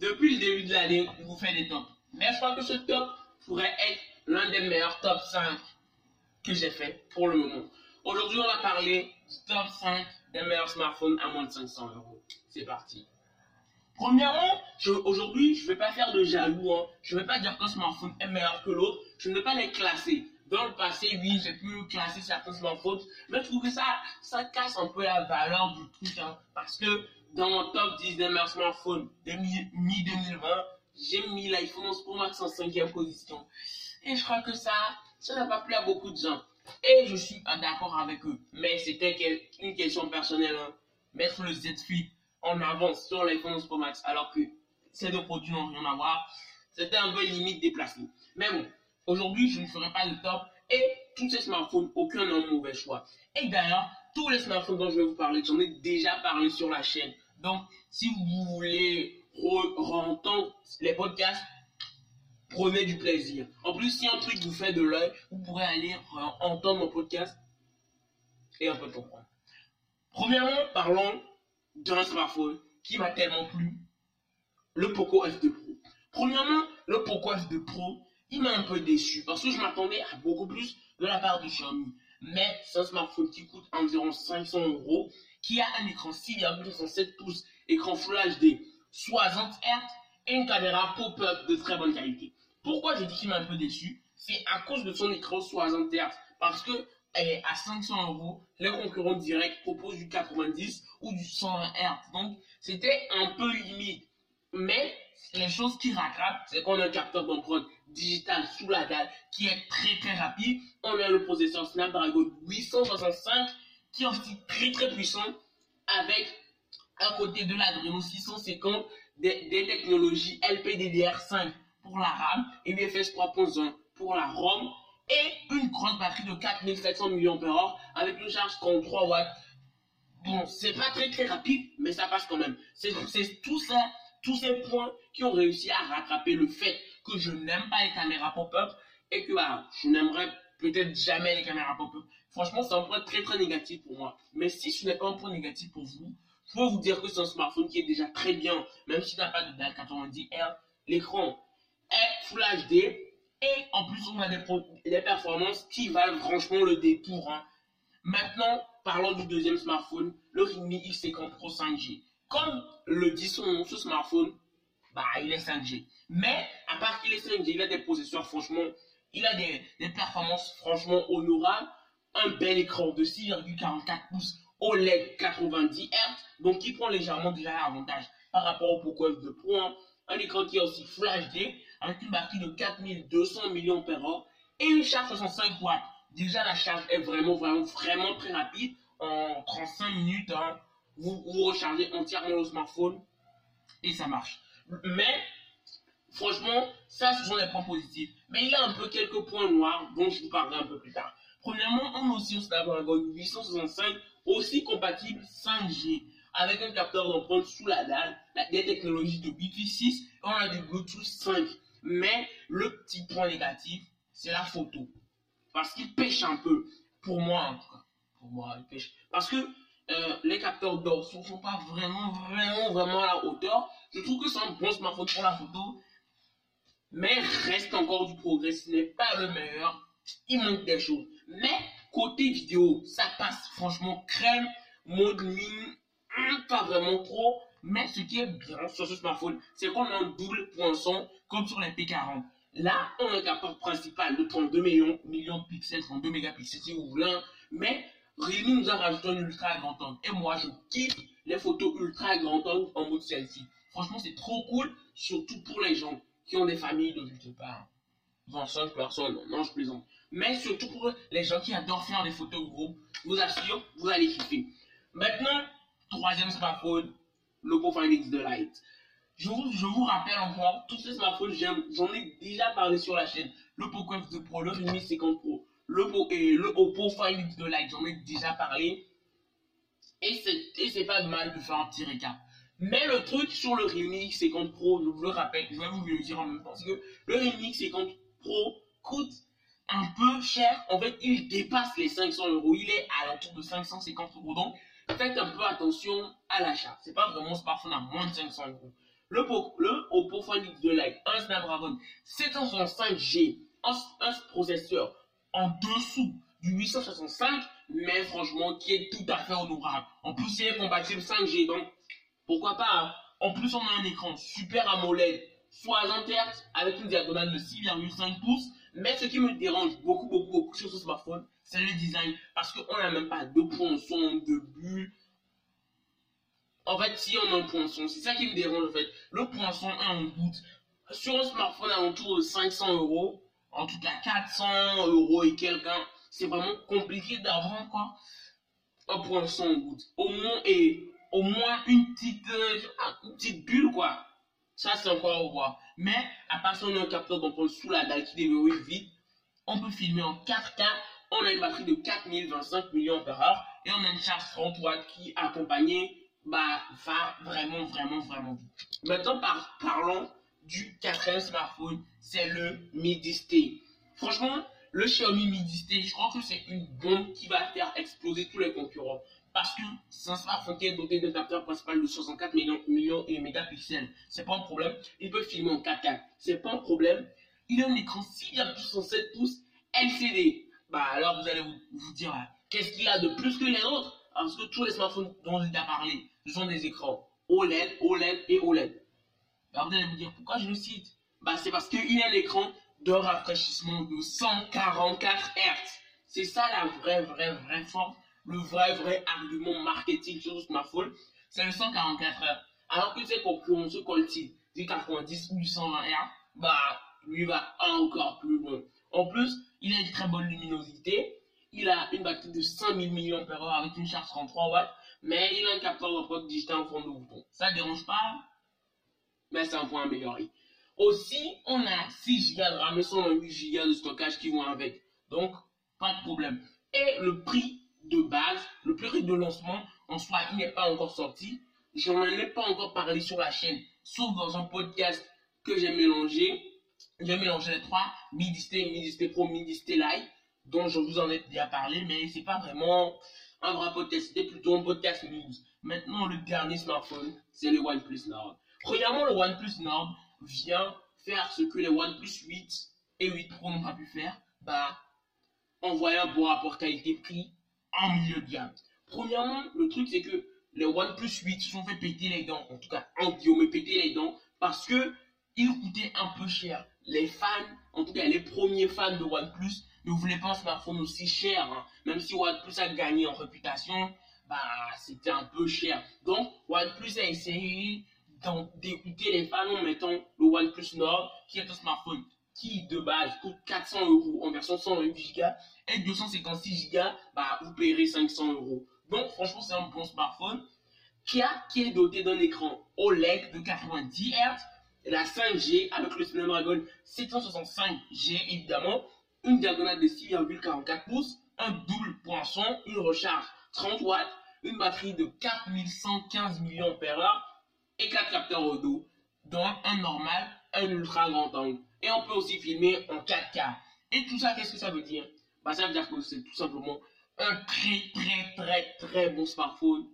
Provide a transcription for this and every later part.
depuis le début de l'année, vous faites des tops. Mais je crois que ce top pourrait être l'un des meilleurs top 5 que j'ai fait pour le moment. Aujourd'hui, on va parler du top 5 des meilleurs smartphones à moins de 500 euros. C'est parti. Premièrement, aujourd'hui, je ne vais pas faire de jaloux. Hein. Je ne vais pas dire qu'un smartphone est meilleur que l'autre. Je ne vais pas les classer. Dans le passé, oui, j'ai pu classer certains smartphones, mais je trouve que ça, ça casse un peu la valeur du truc. Hein, parce que dans mon top 10 des meilleurs smartphones de mi-2020, j'ai mis l'iPhone 11 Pro Max en cinquième position. Et je crois que ça, ça n'a pas plu à beaucoup de gens. Et je suis d'accord avec eux. Mais c'était une question personnelle. Hein. Mettre le Z Flip en avance sur l'iPhone 11 Pro Max alors que ces deux produits n'ont rien à voir, c'était un peu limite déplacé. Mais bon, aujourd'hui, je ne ferai pas le top. Et tous ces smartphones, aucun n'a mauvais choix. Et d'ailleurs, tous les smartphones dont je vais vous parler, j'en ai déjà parlé sur la chaîne. Donc, si vous voulez re-entendre les podcasts, prenez du plaisir. En plus, si un truc vous fait de l'œil, vous pourrez aller entendre mon podcast et un peu comprendre. Premièrement, parlons d'un smartphone qui m'a tellement plu, le Poco F2 Pro. Premièrement, le Poco F2 Pro, il m'a un peu déçu parce que je m'attendais à beaucoup plus de la part de Xiaomi. Mais c'est un smartphone qui coûte environ 500 euros, qui a un écran 6,67 pouces, écran Full HD, 60 Hz et une caméra pop-up de très bonne qualité. Pourquoi je dis qu'il m'a un peu déçu? C'est à cause de son écran 60 Hz. Parce que est à 500 euros, les concurrents directs proposent du 90 ou du 120 Hz. Donc, c'était un peu limite. Mais les choses qui rattrapent, c'est qu'on a un capteur d'empreinte digital sous la dalle qui est très très rapide. On a le processeur Snapdragon 865 qui est aussi très très puissant avec à côté de l'Adreno 650 des, des technologies LPDDR5 pour la RAM et UFS 3.1 pour la ROM et une grande batterie de 4700 mAh avec une charge 33 watts. Bon, c'est pas très très rapide, mais ça passe quand même. C'est tout ça, tous ces points qui ont réussi à rattraper le fait que je n'aime pas les caméras pop-up et que bah, je n'aimerais peut-être jamais les caméras pop-up. Franchement, c'est un point très très négatif pour moi. Mais si ce n'est pas un point négatif pour vous, je peux vous dire que c'est un smartphone qui est déjà très bien, même s'il n'a pas de dalle 90 Hz. L'écran est Full HD et en plus, on a des, performances qui valent franchement le détour. Hein. Maintenant, parlons du deuxième smartphone, le Redmi X50 Pro 5G. Comme le dit son smartphone, bah, il est 5G. Mais, à part qu'il est 5G, il a des processeurs, franchement, il a des, performances franchement honorables. Un bel écran de 6,44 pouces OLED 90 Hz, donc qui prend légèrement déjà l'avantage par rapport au Poco F2 Pro. Hein. Un écran qui est aussi Full HD, avec une batterie de 4200 mAh et une charge 65 watts. Déjà, la charge est vraiment, vraiment, vraiment très rapide. En 35 minutes, hein, vous, rechargez entièrement le smartphone et ça marche. Mais, franchement, ça, ce sont des points positifs. Mais il a un peu quelques points noirs dont je vous parlerai un peu plus tard. Premièrement, on a aussi un Snapdragon 865 aussi compatible 5G avec un capteur d'empreinte sous la dalle, des technologies de Wi-Fi 6 et on a du Bluetooth 5. Mais le petit point négatif, c'est la photo. Parce qu'il pêche un peu. Pour moi, en tout cas. Pour moi, il pêche. Parce que euh, les capteurs d'or ne sont pas vraiment, vraiment, vraiment à la hauteur. Je trouve que c'est un bon smartphone pour la photo. Mais reste encore du progrès. Ce n'est pas le meilleur. Il manque des choses. Mais côté vidéo, ça passe franchement crème. Mode mine, pas vraiment trop. Mais ce qui est bien sur ce smartphone, c'est qu'on a un double poinçon comme sur les P40. Là, on a un capteur principal de 32 millions, millions de pixels, 32 mégapixels si vous voulez. Mais Realme nous a rajouté un ultra grand angle. Et moi, je kiffe les photos ultra grand angle en mode selfie. Franchement, c'est trop cool, surtout pour les gens qui ont des familles de, je sais pas, 25 personnes. Non, je plaisante. Mais surtout pour les gens qui adorent faire des photos de groupe. Je vous assure, vous allez kiffer. Maintenant, troisième smartphone, l'Oppo Find X de Lite. Je vous, je vous rappelle encore, tous ces smartphones, j'en ai déjà parlé sur la chaîne. Le Poco F2 Pro, le Redmi 50 Pro, le, et Oppo Find de Lite, j'en ai déjà parlé. Et c'est pas de mal de faire un petit récap. Mais le truc sur le Redmi 50 Pro, je vous le rappelle, je vais vous le dire en même temps, c'est que le Redmi 50 Pro coûte un peu cher. En fait, il dépasse les 500 euros. Il est à l'entour de 550 euros. Donc, faites un peu attention à l'achat. C'est pas vraiment smartphone à moins de 500 euros. le, le Oppo Find X2 Lite, un Snapdragon 765G, un, un processeur en dessous du 865, mais franchement, qui est tout à fait honorable. En plus, il est compatible 5G, donc pourquoi pas. Hein. En plus, on a un écran Super AMOLED 60 Hz avec une diagonale de 6,5 pouces. Mais ce qui me dérange beaucoup, beaucoup, beaucoup sur ce smartphone, c'est le design. Parce qu'on n'a même pas de poinçon, de bulles. En fait, si on a un poinçon, c'est ça qui me dérange en fait. Le poinçon est en bout. Sur un smartphone à autour de 500 euros, en tout cas 400 euros et quelqu'un, c'est vraiment compliqué d'avoir quoi un poinçon en goutte. Au moins, et au moins une petite, euh, une petite bulle, quoi. Ça, c'est encore à revoir. Mais, à part ça, on a un capteur d'empreinte sous la dalle qui déverrouille vite. On peut filmer en 4K. On a une batterie de 4025 mAh et on a une charge 30 watts qui, accompagnée, bah, va vraiment, vraiment, vraiment vite. Maintenant, par, parlons du quatrième smartphone, c'est le Mi 10T. Franchement, le Xiaomi Mi 10T, je crois que c'est une bombe qui va faire exploser tous les concurrents. Parce que c'est un smartphone qui est doté d'un capteur principal de 64 millions, millions de mégapixels. C'est pas un problème. Il peut filmer en 4K. C'est pas un problème. Il a un écran 6,67 pouces LCD. Bah alors vous allez vous, dire, ah, qu'est-ce qu'il a de plus que les autres? Parce que tous les smartphones dont j'ai déjà parlé, ce sont des écrans OLED, OLED et OLED. Vous allez vous dire, pourquoi je le cite Bah c'est parce qu'il a un écran de rafraîchissement de 144 Hz. C'est ça la vraie, vraie, vraie force, le vrai, vrai argument marketing sur smartphone, c'est le 144 Hz. Alors que ses concurrents, ce colti du 90 ou du 120 Hz, bah, lui va encore plus loin. En plus, il a une très bonne luminosité, il a une batterie de 5000 mAh avec une charge 33 watts, mais il a un capteur d'empreinte digital en forme de bouton. Ça dérange pas, mais c'est un point amélioré. Aussi, on a 6 Go de RAM et 128 Go de stockage qui vont avec. Donc, pas de problème. Et le prix de base, le prix de lancement, en soi, il n'est pas encore sorti. Je n'en ai pas encore parlé sur la chaîne, sauf dans un podcast que j'ai mélangé. J'ai mélangé les trois, Midisté, Midisté Pro, Midisté Lite, dont je vous en ai déjà parlé, mais c'est pas vraiment un vrai podcast, c'était plutôt un podcast news. Maintenant, le dernier smartphone, c'est le OnePlus Nord. Premièrement, le OnePlus Nord, vient faire ce que les OnePlus 8 et 8 Pro n'ont pas pu faire, bah, envoyer un bon rapport qualité-prix en milieu de gamme. Premièrement, le truc c'est que les OnePlus 8 se sont fait péter les dents, en tout cas en guillemets péter les dents, parce que ils coûtaient un peu cher. Les fans, en tout cas les premiers fans de OnePlus, ne voulaient pas un smartphone aussi cher. Hein. Même si OnePlus a gagné en réputation, bah c'était un peu cher. Donc OnePlus a essayé d'écouter les fans en mettant le OnePlus Nord, qui est un smartphone qui de base coûte 400 euros en version 128 Go et 256 Go, bah, vous paierez 500 euros. Donc franchement c'est un bon smartphone qui, a, qui est doté d'un écran OLED de 90 Hz, la 5G avec le Snapdragon 765G évidemment, une diagonale de 6,44 pouces, un double poinçon, une recharge 30 watts, une batterie de 4115 mAh et quatre capteurs audio, dont un normal, un ultra grand angle. Et on peut aussi filmer en 4K. Et tout ça, qu'est-ce que ça veut dire? Bah, Ça veut dire que c'est tout simplement un très très très très bon smartphone.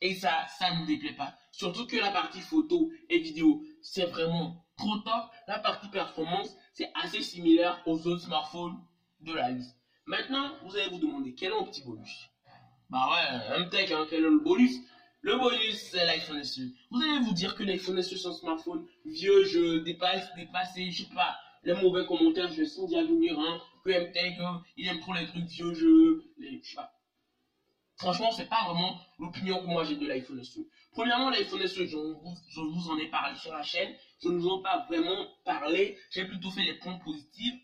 Et ça, ça ne me déplaît pas. Surtout que la partie photo et vidéo, c'est vraiment trop top. La partie performance, c'est assez similaire aux autres smartphones de la liste. Maintenant, vous allez vous demander quel est mon petit bonus? Bah ouais, un tech, hein, quel est le bonus? Le bonus, c'est l'iPhone SE. Vous allez vous dire que l'iPhone SE, un smartphone vieux, je dépasse, dépassé, je sais pas. Les mauvais commentaires, je sens déjà venir, hein. Que MTech, il aime trop les trucs vieux jeux, les, je sais pas. Franchement, c'est pas vraiment l'opinion que moi j'ai de l'iPhone SE. Premièrement, l'iPhone SE, je vous, je vous en ai parlé sur la chaîne. Je ne vous en ai pas vraiment parlé. J'ai plutôt fait les points positifs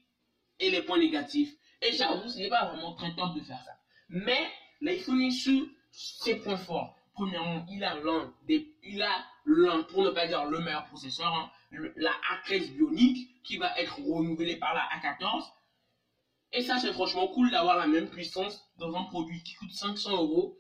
et les points négatifs. Et j'avoue, ce n'est pas vraiment très top de faire ça. Mais l'iPhone SE, c'est point fort. Premièrement, il a l'un il a pour ne pas dire le meilleur processeur, hein, la A13 Bionic, qui va être renouvelée par la A14. Et ça, c'est franchement cool d'avoir la même puissance dans un produit qui coûte 500 euros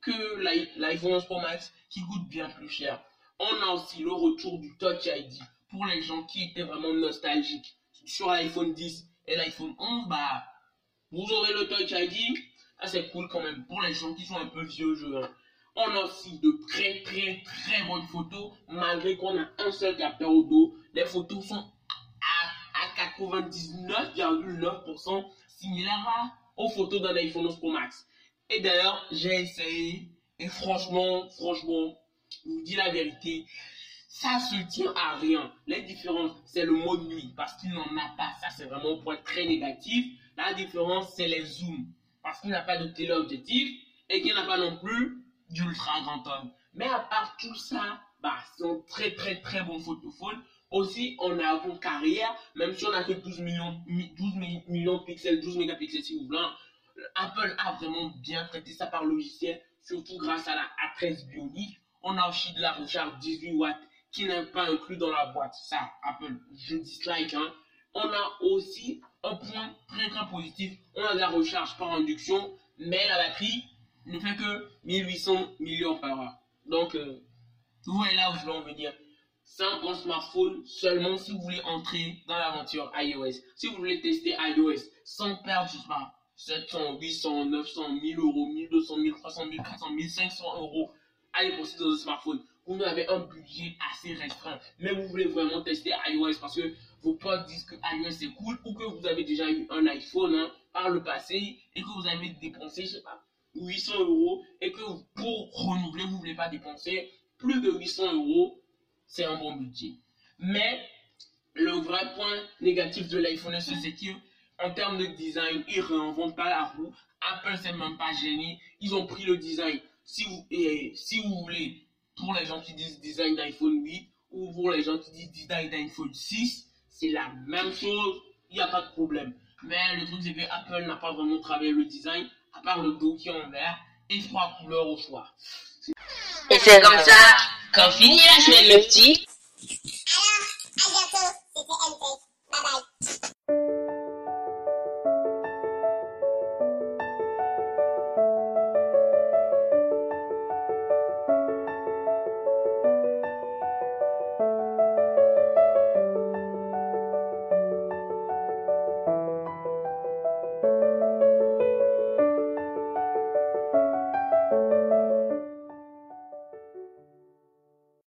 que l'iPhone 11 Pro Max, qui coûte bien plus cher. On a aussi le retour du Touch ID pour les gens qui étaient vraiment nostalgiques sur l'iPhone 10 et l'iPhone 11. Bah, vous aurez le Touch ID. Ah, c'est cool quand même pour les gens qui sont un peu vieux jeu. On a aussi de très très très bonnes photos, malgré qu'on a un seul capteur au dos. Les photos sont à, à 99,9% similaires aux photos d'un iPhone 11 Pro Max. Et d'ailleurs, j'ai essayé, et franchement, franchement, je vous dis la vérité, ça se tient à rien. Les différences, c'est le mode nuit, parce qu'il n'en a pas. Ça, c'est vraiment un point très négatif. La différence, c'est les zooms, parce qu'il n'a pas de téléobjectif et qu'il n'a pas non plus d'ultra grand angle. Mais à part tout ça, bah, c'est un très très très bon photophone. Aussi, on a bon carrière, même si on a que 12 millions, 12 millions de pixels, 12 mégapixels si vous voulez. Apple a vraiment bien traité ça par logiciel, surtout grâce à la A13 Bionic. On a aussi de la recharge 18 watts qui n'est pas inclus dans la boîte. Ça, Apple, je dislike. Hein. On a aussi un point très très positif. On a de la recharge par induction, mais la batterie ne fait que 1800 millions par heure. Donc, euh, vous voyez là où je veux en venir. C'est un smartphone seulement si vous voulez entrer dans l'aventure iOS. Si vous voulez tester iOS sans perdre, je sais pas, 700, 800, 900, 1000 euros, 1200, 1300, 1400, 1500 euros à dépenser dans un smartphone. Vous avez un budget assez restreint, mais vous voulez vraiment tester iOS parce que vos potes disent que iOS est cool ou que vous avez déjà eu un iPhone hein, par le passé et que vous avez dépensé, je sais pas, 800 euros et que pour renouveler, vous ne voulez pas dépenser plus de 800 euros, c'est un bon budget. Mais le vrai point négatif de l'iPhone SE, c'est qu'en termes de design, ils ne réinventent pas la roue. Apple s'est même pas gêné. Ils ont pris le design. Si vous, si vous voulez, pour les gens qui disent design d'iPhone 8 ou pour les gens qui disent design d'iPhone 6, c'est la même chose. Il n'y a pas de problème. Mais le truc, c'est que Apple n'a pas vraiment travaillé le design à part le dos qui est en vert et trois couleurs au choix. Et c'est comme ça qu'on finit la semaine, le petit. Alors, à bientôt. C'était MP. Bye bye.